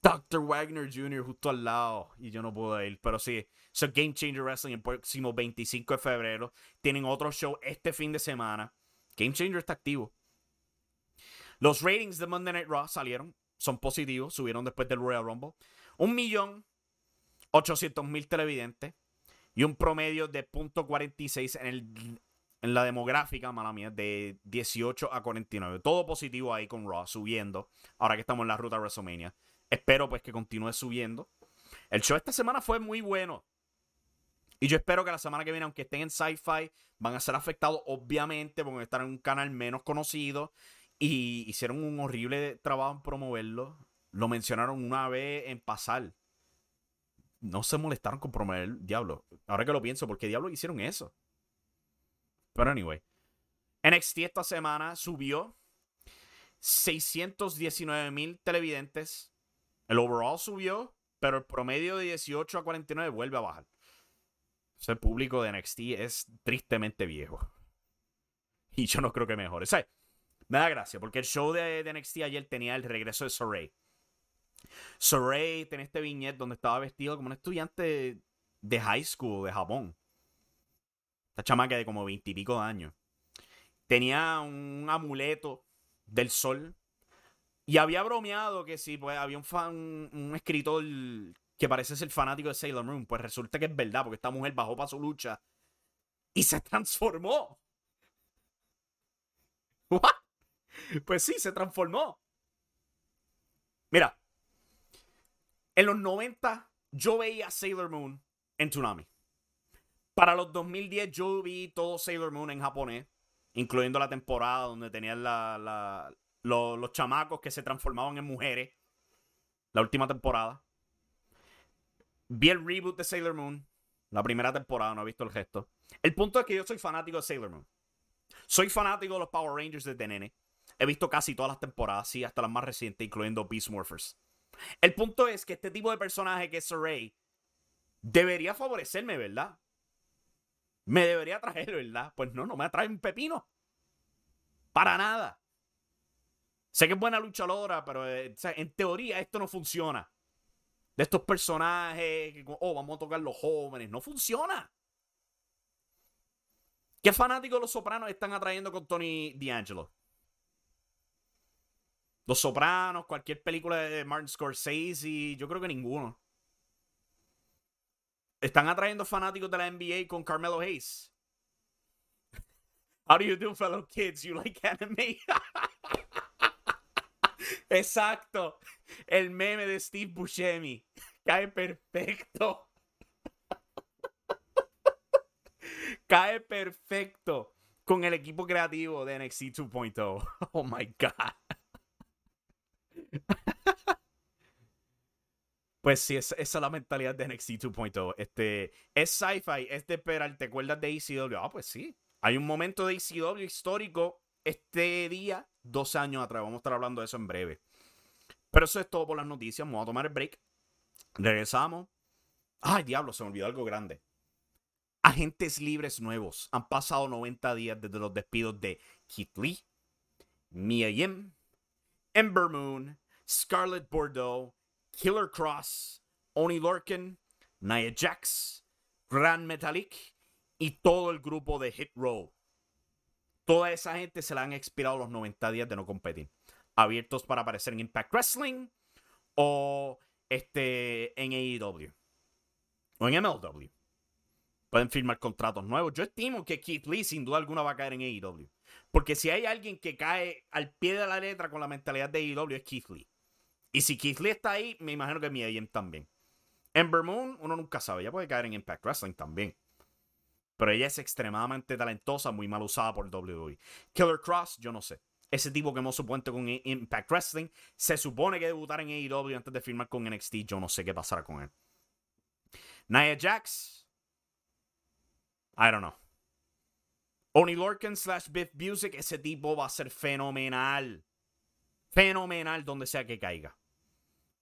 A: Dr. Wagner Jr. justo al lado. Y yo no puedo ir. Pero sí, so Game Changer Wrestling el próximo 25 de febrero. Tienen otro show este fin de semana. Game Changer está activo. Los ratings de Monday Night Raw salieron. Son positivos. Subieron después del Royal Rumble. Un millón 800 mil televidentes y un promedio de .46 en, el, en la demográfica, mala mía, de 18 a 49. Todo positivo ahí con Raw, subiendo. Ahora que estamos en la ruta WrestleMania. Espero pues que continúe subiendo. El show esta semana fue muy bueno. Y yo espero que la semana que viene, aunque estén en Sci-Fi, van a ser afectados, obviamente, porque están en un canal menos conocido. Y hicieron un horrible trabajo en promoverlo. Lo mencionaron una vez en pasar no se molestaron con promover el Diablo. Ahora que lo pienso, ¿por qué Diablo hicieron eso? Pero anyway. NXT esta semana subió 619 mil televidentes. El overall subió, pero el promedio de 18 a 49 vuelve a bajar. Ese público de NXT es tristemente viejo. Y yo no creo que mejore. O sea, me da gracia, porque el show de, de NXT ayer tenía el regreso de Sorey. Sorey tenía este viñet donde estaba vestido como un estudiante de high school de Japón. Esta chamaca de como veintipico años. Tenía un amuleto del sol. Y había bromeado que si pues, había un, fan, un escritor que parece ser fanático de Sailor Moon. Pues resulta que es verdad, porque esta mujer bajó para su lucha y se transformó. Pues sí, se transformó. Mira, en los 90 yo veía Sailor Moon en Tsunami. Para los 2010 yo vi todo Sailor Moon en japonés, incluyendo la temporada donde tenían los, chamacos que se transformaban en mujeres. La última temporada. Vi el reboot de Sailor Moon. La primera temporada, no he visto el gesto. El punto es que yo soy fanático de Sailor Moon. Soy fanático de los Power Rangers de nene. He visto casi todas las temporadas, sí, hasta las más recientes, incluyendo Beast Morphers. El punto es que este tipo de personaje que es Saray debería favorecerme, ¿verdad? Me debería traer, ¿verdad? Pues no, no me atrae un pepino. Para nada. Sé que es buena luchadora, pero eh, en teoría esto no funciona. De estos personajes, oh, vamos a tocar los jóvenes. No funciona. ¿Qué fanáticos los sopranos están atrayendo con Tony D'Angelo? Los Sopranos, cualquier película de Martin Scorsese, yo creo que ninguno. Están atrayendo fanáticos de la NBA con Carmelo Hayes. How do you do, fellow kids? You like anime? Exacto. El meme de Steve Buscemi. Cae perfecto. Cae perfecto con el equipo creativo de NXT 2.0. Oh my God. Pues sí, esa, es la mentalidad de NXT 2.0. Este, es sci-fi, es de esperar. ¿Te acuerdas de ECW? Ah, pues sí. Hay un momento de ECW histórico este día, dos años atrás. Vamos a estar hablando de eso en breve. Pero eso es todo por las noticias. Vamos a tomar el break. Regresamos. Ay, diablo, se me olvidó algo grande. Agentes libres nuevos. Han pasado 90 días desde los despidos de Keith Lee, Mia Yim, Ember Moon, Scarlett Bordeaux, Killer Cross, Oni Lorcan, Nia Jax, Grand Metallic y todo el grupo de Hit Row. Toda esa gente se le han expirado los 90 días de no competir. Abiertos para aparecer en Impact Wrestling o este, en AEW o en MLW. Pueden firmar contratos nuevos. Yo estimo que Keith Lee sin duda alguna va a caer en AEW. Porque si hay alguien que cae al pie de la letra con la mentalidad de AEW es Keith Lee. Y si Keith Lee está ahí, me imagino que Mia también. Ember Moon, uno nunca sabe. Ella puede caer en Impact Wrestling también. Pero ella es extremadamente talentosa, muy mal usada por WWE. Killer Cross, yo no sé. Ese tipo que hemos supuesto con Impact Wrestling se supone que debutar en AEW antes de firmar con NXT. Yo no sé qué pasará con él. Nia Jax. I don't know. Oni Lorcan slash Biff Music. Ese tipo va a ser fenomenal. Fenomenal donde sea que caiga.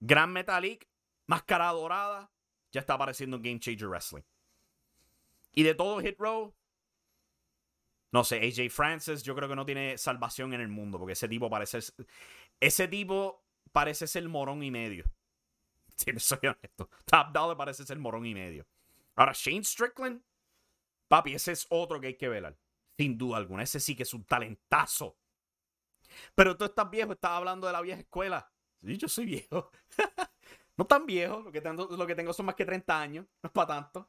A: Gran Metalik, Máscara Dorada, ya está apareciendo en Game Changer Wrestling. Y de todo Hit Row, no sé, AJ Francis, yo creo que no tiene salvación en el mundo, porque ese tipo parece. Ese tipo parece ser morón y medio. Si soy honesto. Top Dollar parece ser morón y medio. Ahora, Shane Strickland, papi, ese es otro que hay que velar. Sin duda alguna. Ese sí que es un talentazo. Pero tú estás viejo, estás hablando de la vieja escuela. Sí, yo soy viejo. no tan viejo, lo que, tengo, lo que tengo son más que 30 años, no es para tanto.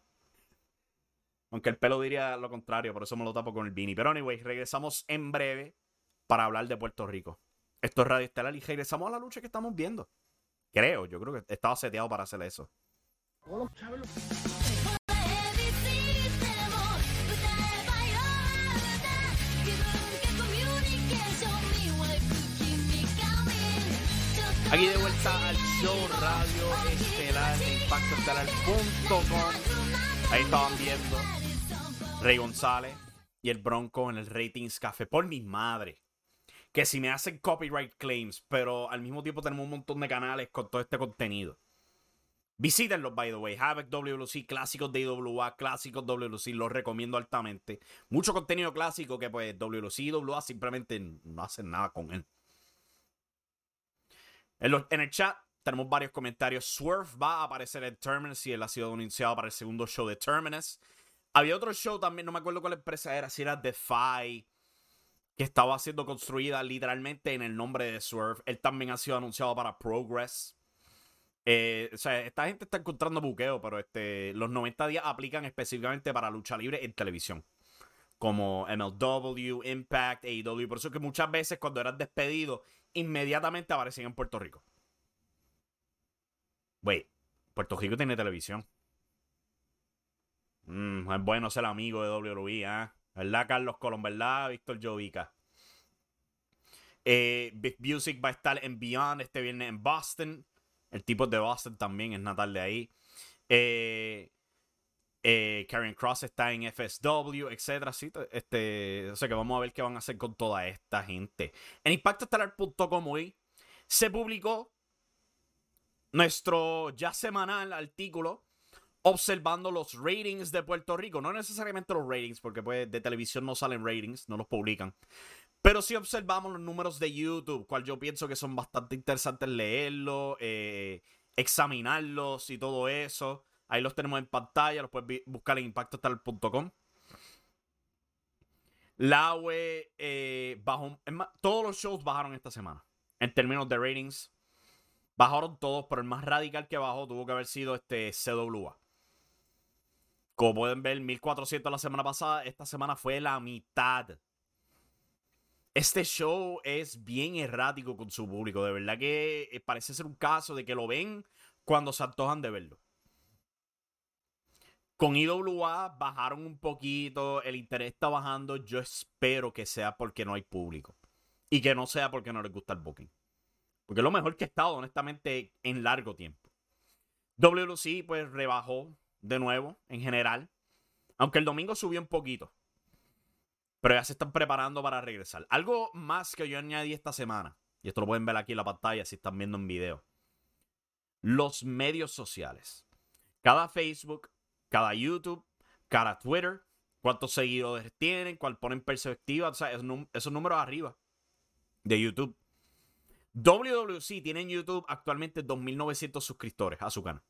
A: Aunque el pelo diría lo contrario, por eso me lo tapo con el beanie. Pero anyway, regresamos en breve para hablar de Puerto Rico. Esto es Radio Estelar y regresamos a la lucha que estamos viendo. Creo, yo creo que estaba seteado para hacer eso. Aquí de vuelta al show Radio Estelar de ImpactoEstelar.com. Ahí estaban viendo Rey González y el Bronco en el Ratings Café. Por mi madre. Que si me hacen copyright claims, pero al mismo tiempo tenemos un montón de canales con todo este contenido. Visítenlos, by the way. Havoc WLC, clásicos de IWA, clásicos WLC, los recomiendo altamente. Mucho contenido clásico que pues WLC y IWA simplemente no hacen nada con él. En, el chat tenemos varios comentarios. Swerve va a aparecer en Terminus y él ha sido anunciado para el segundo show de Terminus. Había otro show también, no me acuerdo cuál empresa era, si era Defy, que estaba siendo construida literalmente en el nombre de Swerve. Él también ha sido anunciado para Progress. Eh, o sea, esta gente está encontrando buqueo, pero este, los 90 días aplican específicamente para lucha libre en televisión. Como MLW, Impact, AEW. Por eso es que muchas veces cuando eras despedido inmediatamente aparecen en Puerto Rico. Wait, Puerto Rico tiene televisión. Mm, es bueno ser amigo de WWE, ¿eh? ¿Verdad, Carlos Colón? ¿Verdad, Víctor Jovica? Eh, Big Music va a estar en Beyond este viernes en Boston. El tipo de Boston también es natal de ahí. Eh, eh, Karen Cross está en FSW, etcétera. este, o sea que vamos a ver qué van a hacer con toda esta gente. En impactoestelar.com hoy se publicó nuestro ya semanal artículo observando los ratings de Puerto Rico. No necesariamente los ratings, porque pues de televisión no salen ratings, no los publican. Pero sí observamos los números de YouTube, cual yo pienso que son bastante interesantes leerlos, eh, examinarlos y todo eso. Ahí los tenemos en pantalla, los puedes buscar en impactostal.com. La UE eh, bajó. todos los shows bajaron esta semana. En términos de ratings. Bajaron todos, pero el más radical que bajó tuvo que haber sido este CWA. Como pueden ver, 1400 la semana pasada. Esta semana fue la mitad. Este show es bien errático con su público. De verdad que eh, parece ser un caso de que lo ven cuando se antojan de verlo. Con IWA bajaron un poquito, el interés está bajando. Yo espero que sea porque no hay público. Y que no sea porque no les gusta el booking. Porque es lo mejor que he estado, honestamente, en largo tiempo. WLC, pues, rebajó de nuevo, en general. Aunque el domingo subió un poquito. Pero ya se están preparando para regresar. Algo más que yo añadí esta semana. Y esto lo pueden ver aquí en la pantalla si están viendo en video. Los medios sociales. Cada Facebook, cada YouTube, cada Twitter, cuántos seguidores tienen, cuál ponen perspectiva. O sea, esos números arriba de YouTube. WWC tiene en YouTube actualmente 2.900 suscriptores a su canal.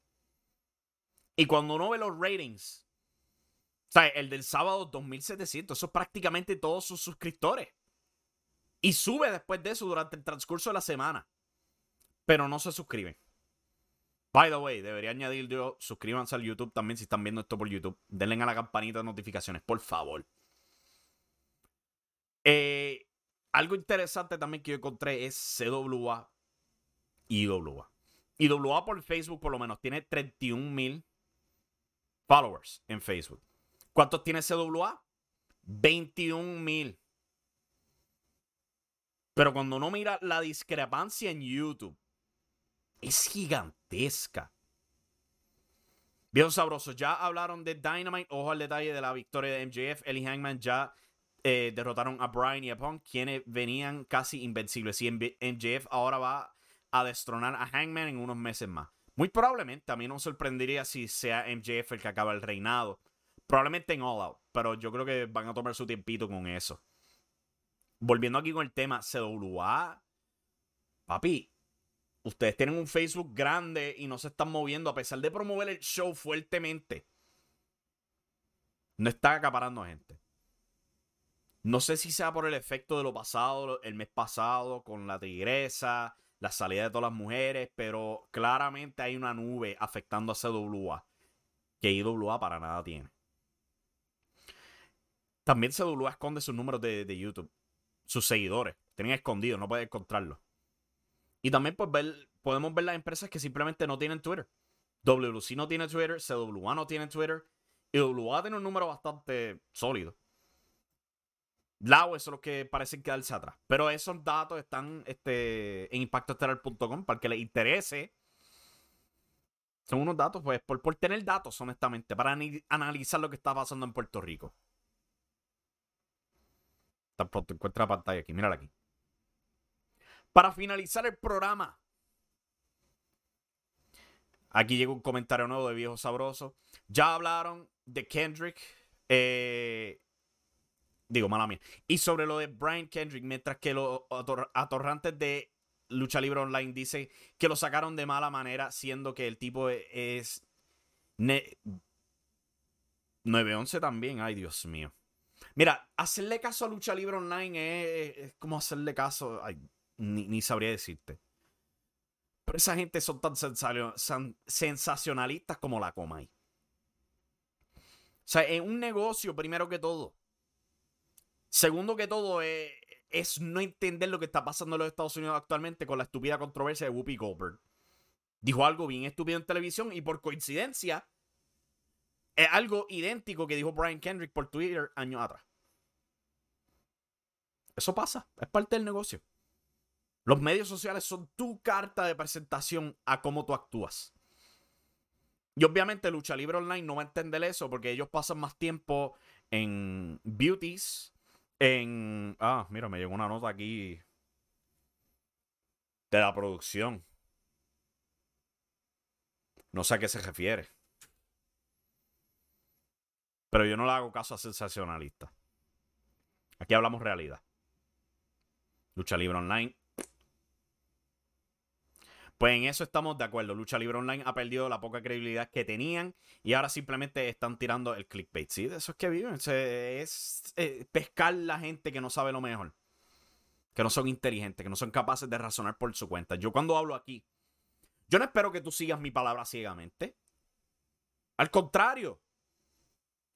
A: Y cuando uno ve los ratings, o sea, el del sábado 2.700, eso es prácticamente todos sus suscriptores. Y sube después de eso durante el transcurso de la semana. Pero no se suscriben. By the way, debería añadir yo, suscríbanse al YouTube también si están viendo esto por YouTube. Denle a la campanita de notificaciones, por favor. Eh, algo interesante también que yo encontré es CWA IWA. IWA por Facebook por lo menos tiene 31 mil followers en Facebook. ¿Cuántos tiene CWA? 21 mil. Pero cuando uno mira la discrepancia en YouTube, es gigantesca. Bien sabroso. Ya hablaron de Dynamite. Ojo al detalle de la victoria de MJF. Ellie Hangman ya eh, derrotaron a Brian y a Punk, quienes venían casi invencibles. Y MJF ahora va a destronar a Hangman en unos meses más. Muy probablemente, a mí no me sorprendería si sea MJF el que acaba el reinado. Probablemente en All Out, pero yo creo que van a tomar su tiempito con eso. Volviendo aquí con el tema CWA, papi, ustedes tienen un Facebook grande y no se están moviendo a pesar de promover el show fuertemente. No está acaparando gente. No sé si sea por el efecto de lo pasado, el mes pasado, con la tigresa, la salida de todas las mujeres, pero claramente hay una nube afectando a CWA que IWA para nada tiene. También CWA esconde sus números de, YouTube, sus seguidores. Tienen escondidos, no pueden encontrarlos. Y también pues, ver, podemos ver las empresas que simplemente no tienen Twitter. WC no tiene Twitter, CWA no tiene Twitter. IWA tiene un número bastante sólido. Lao, eso es lo que parecen quedarse atrás. Pero esos datos están este, en impactoestelar.com para que les interese. Son unos datos, pues, por, por tener datos, honestamente, para analizar lo que está pasando en Puerto Rico. Tampoco encuentra la pantalla aquí, mírala aquí. Para finalizar el programa, aquí llega un comentario nuevo de Viejo Sabroso. Ya hablaron de Kendrick. Eh, Digo, mala mía. Y sobre lo de Brian Kendrick, mientras que los atorrantes de Lucha Libre Online dicen que lo sacaron de mala manera, siendo que el tipo es. 911 también, ay Dios mío. Mira, hacerle caso a Lucha Libre Online es, como hacerle caso. Ay, ni, sabría decirte. Pero esa gente son tan sensacionalistas como la Comay. O sea, es un negocio, primero que todo. Segundo que todo, eh, es no entender lo que está pasando en los Estados Unidos actualmente con la estúpida controversia de Whoopi Goldberg. Dijo algo bien estúpido en televisión y por coincidencia es algo idéntico que dijo Brian Kendrick por Twitter años atrás. Eso pasa, es parte del negocio. Los medios sociales son tu carta de presentación a cómo tú actúas. Y obviamente Lucha Libre Online no va a entender eso porque ellos pasan más tiempo en beauties, en. Ah, mira, me llegó una nota aquí. De la producción. No sé a qué se refiere. Pero yo no le hago caso a sensacionalista. Aquí hablamos realidad. Lucha Libre Online pues en eso estamos de acuerdo. Lucha Libre Online ha perdido la poca credibilidad que tenían y ahora simplemente están tirando el clickbait. Sí, de eso es que viven. Es, eh, pescar la gente que no sabe lo mejor. Que no son inteligentes, que no son capaces de razonar por su cuenta. Yo cuando hablo aquí, yo no espero que tú sigas mi palabra ciegamente. Al contrario,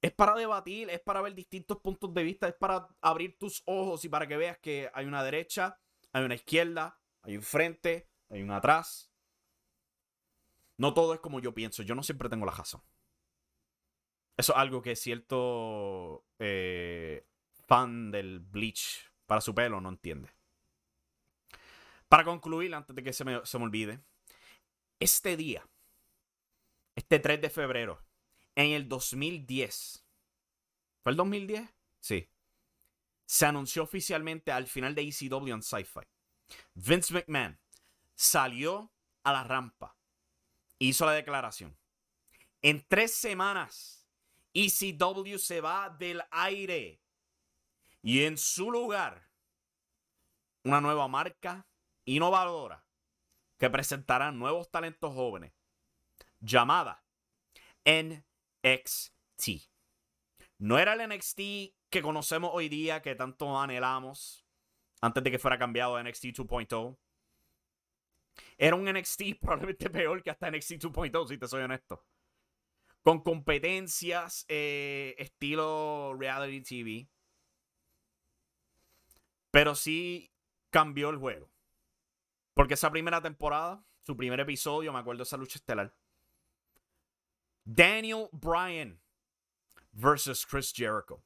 A: es para debatir, es para ver distintos puntos de vista, es para abrir tus ojos y para que veas que hay una derecha, hay una izquierda, hay un frente, hay un atrás. No todo es como yo pienso. Yo no siempre tengo la razón. Eso es algo que cierto eh, fan del bleach para su pelo no entiende. Para concluir, antes de que se me, se me olvide, este día, este 3 de febrero, en el 2010, ¿fue el 2010? Sí. Se anunció oficialmente al final de ECW en Sci-Fi. Vince McMahon salió a la rampa, hizo la declaración. En tres semanas, ECW se va del aire. Y en su lugar, una nueva marca innovadora que presentará nuevos talentos jóvenes llamada NXT. No era el NXT que conocemos hoy día, que tanto anhelamos, antes de que fuera cambiado a NXT 2.0. Era un NXT probablemente peor que hasta NXT 2.0, si te soy honesto. Con competencias eh, estilo reality TV. Pero sí cambió el juego. Porque esa primera temporada, su primer episodio, me acuerdo esa lucha estelar. Daniel Bryan versus Chris Jericho.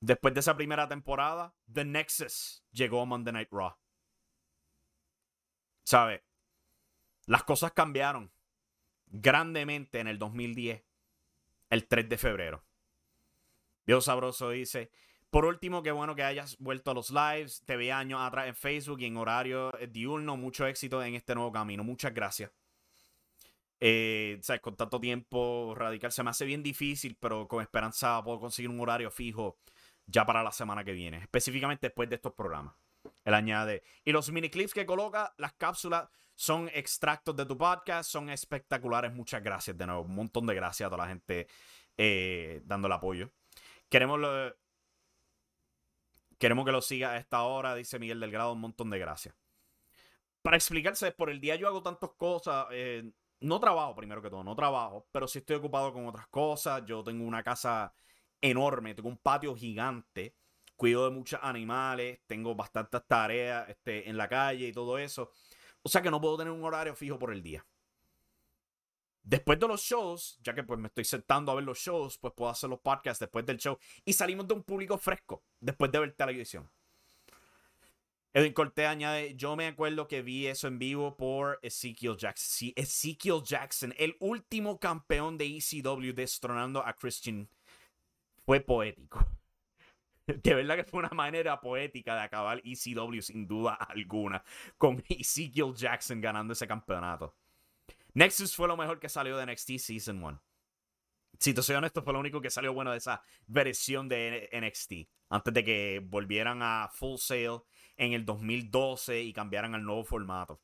A: Después de esa primera temporada, The Nexus llegó a Monday Night Raw. ¿Sabe? Las cosas cambiaron grandemente en el 2010, el 3 de febrero. Dios sabroso dice, por último, qué bueno que hayas vuelto a los lives. Te vi años atrás en Facebook y en horario diurno. Mucho éxito en este nuevo camino. Muchas gracias. Eh, ¿sabes? Con tanto tiempo radical se me hace bien difícil, pero con esperanza puedo conseguir un horario fijo ya para la semana que viene, específicamente después de estos programas. Él añade. Y los mini clips que coloca, las cápsulas, son extractos de tu podcast, son espectaculares. Muchas gracias de nuevo. Un montón de gracias a toda la gente eh, dando el apoyo. Queremos Queremos que lo siga a esta hora, dice Miguel Delgado, un montón de gracias. Para explicarse, por el día yo hago tantas cosas. Eh, no trabajo, primero que todo, no trabajo, pero sí estoy ocupado con otras cosas. Yo tengo una casa enorme, tengo un patio gigante, cuido de muchos animales, tengo bastantes tareas este, en la calle y todo eso. O sea que no puedo tener un horario fijo por el día. Después de los shows, ya que pues me estoy sentando a ver los shows, pues puedo hacer los podcasts después del show y salimos de un público fresco después de ver televisión. Edwin Cortés añade, yo me acuerdo que vi eso en vivo por Ezekiel Jackson. Sí, Ezekiel Jackson, el último campeón de ECW destronando a Christian, fue poético. De verdad que fue una manera poética de acabar ECW sin duda alguna, con Ezekiel Jackson ganando ese campeonato. Nexus fue lo mejor que salió de NXT Season 1. Si te soy honesto, fue lo único que salió bueno de esa versión de NXT. Antes de que volvieran a Full Sail en el 2012 y cambiaran al nuevo formato.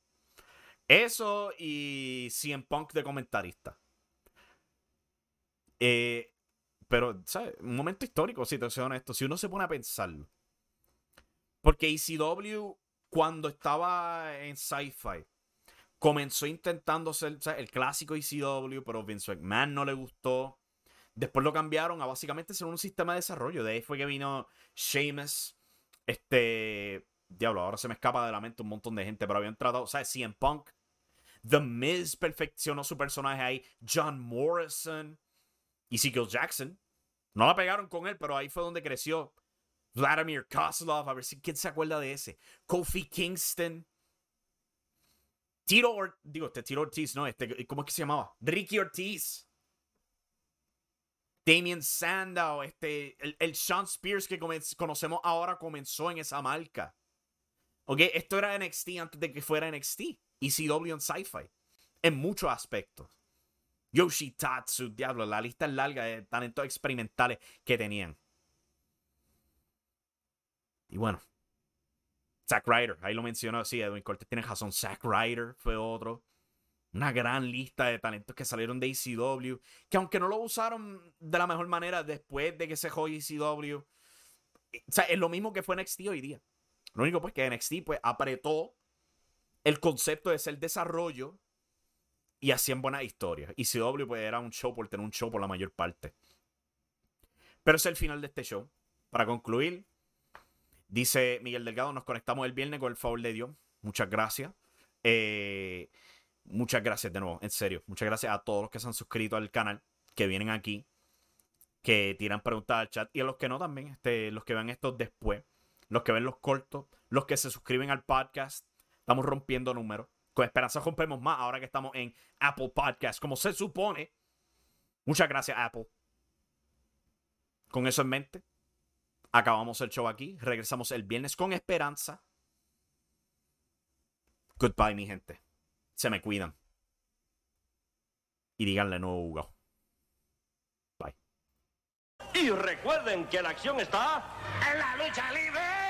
A: Eso y CM Punk de comentarista. Eh, pero, ¿sabes? Un momento histórico, si te soy honesto. Si uno se pone a pensarlo. Porque ECW, cuando estaba en Sci-Fi, comenzó intentando ser el clásico ECW, pero Vince McMahon no le gustó. Después lo cambiaron a básicamente ser un sistema de desarrollo. De ahí fue que vino Sheamus. Este. Diablo, ahora se me escapa de la mente un montón de gente, pero habían tratado. Sea, CM Punk. The Miz perfeccionó su personaje ahí. John Morrison. Y Ezekiel Jackson. No la pegaron con él, pero ahí fue donde creció. Vladimir Kozlov, a ver si quién se acuerda de ese. Kofi Kingston. Tiro Ortiz, digo, este Tiro Ortiz, no, este, ¿cómo es que se llamaba? Ricky Ortiz. Damien Sandow, este, el, Sean Spears que conocemos ahora comenzó en esa marca. Ok, esto era NXT antes de que fuera NXT. ECW en Sci-Fi. En muchos aspectos. Yoshi Tatsu, diablo, la lista es larga de talentos experimentales que tenían. Y bueno, Zack Ryder, ahí lo mencionó, sí, Edwin Cortés tiene razón. Zack Ryder fue otro. Una gran lista de talentos que salieron de ECW, que aunque no lo usaron de la mejor manera después de que se jodió ECW, o sea, es lo mismo que fue NXT hoy día. Lo único pues que NXT pues apretó el concepto de ser desarrollo y hacían buenas historias. ECW pues era un show por tener un show por la mayor parte. Pero es el final de este show. Para concluir, Dice Miguel Delgado, nos conectamos el viernes con el favor de Dios. Muchas gracias. Eh, muchas gracias de nuevo, en serio. Muchas gracias a todos los que se han suscrito al canal, que vienen aquí, que tiran preguntas al chat y a los que no también, este, los que ven esto después, los que ven los cortos, los que se suscriben al podcast. Estamos rompiendo números. Con esperanza rompemos más ahora que estamos en Apple Podcast, como se supone. Muchas gracias, Apple. Con eso en mente, acabamos el show aquí. Regresamos el viernes con esperanza. Goodbye, mi gente. Se me cuidan. Y díganle no, Hugo. Bye.
B: Y recuerden que la acción está en la lucha libre.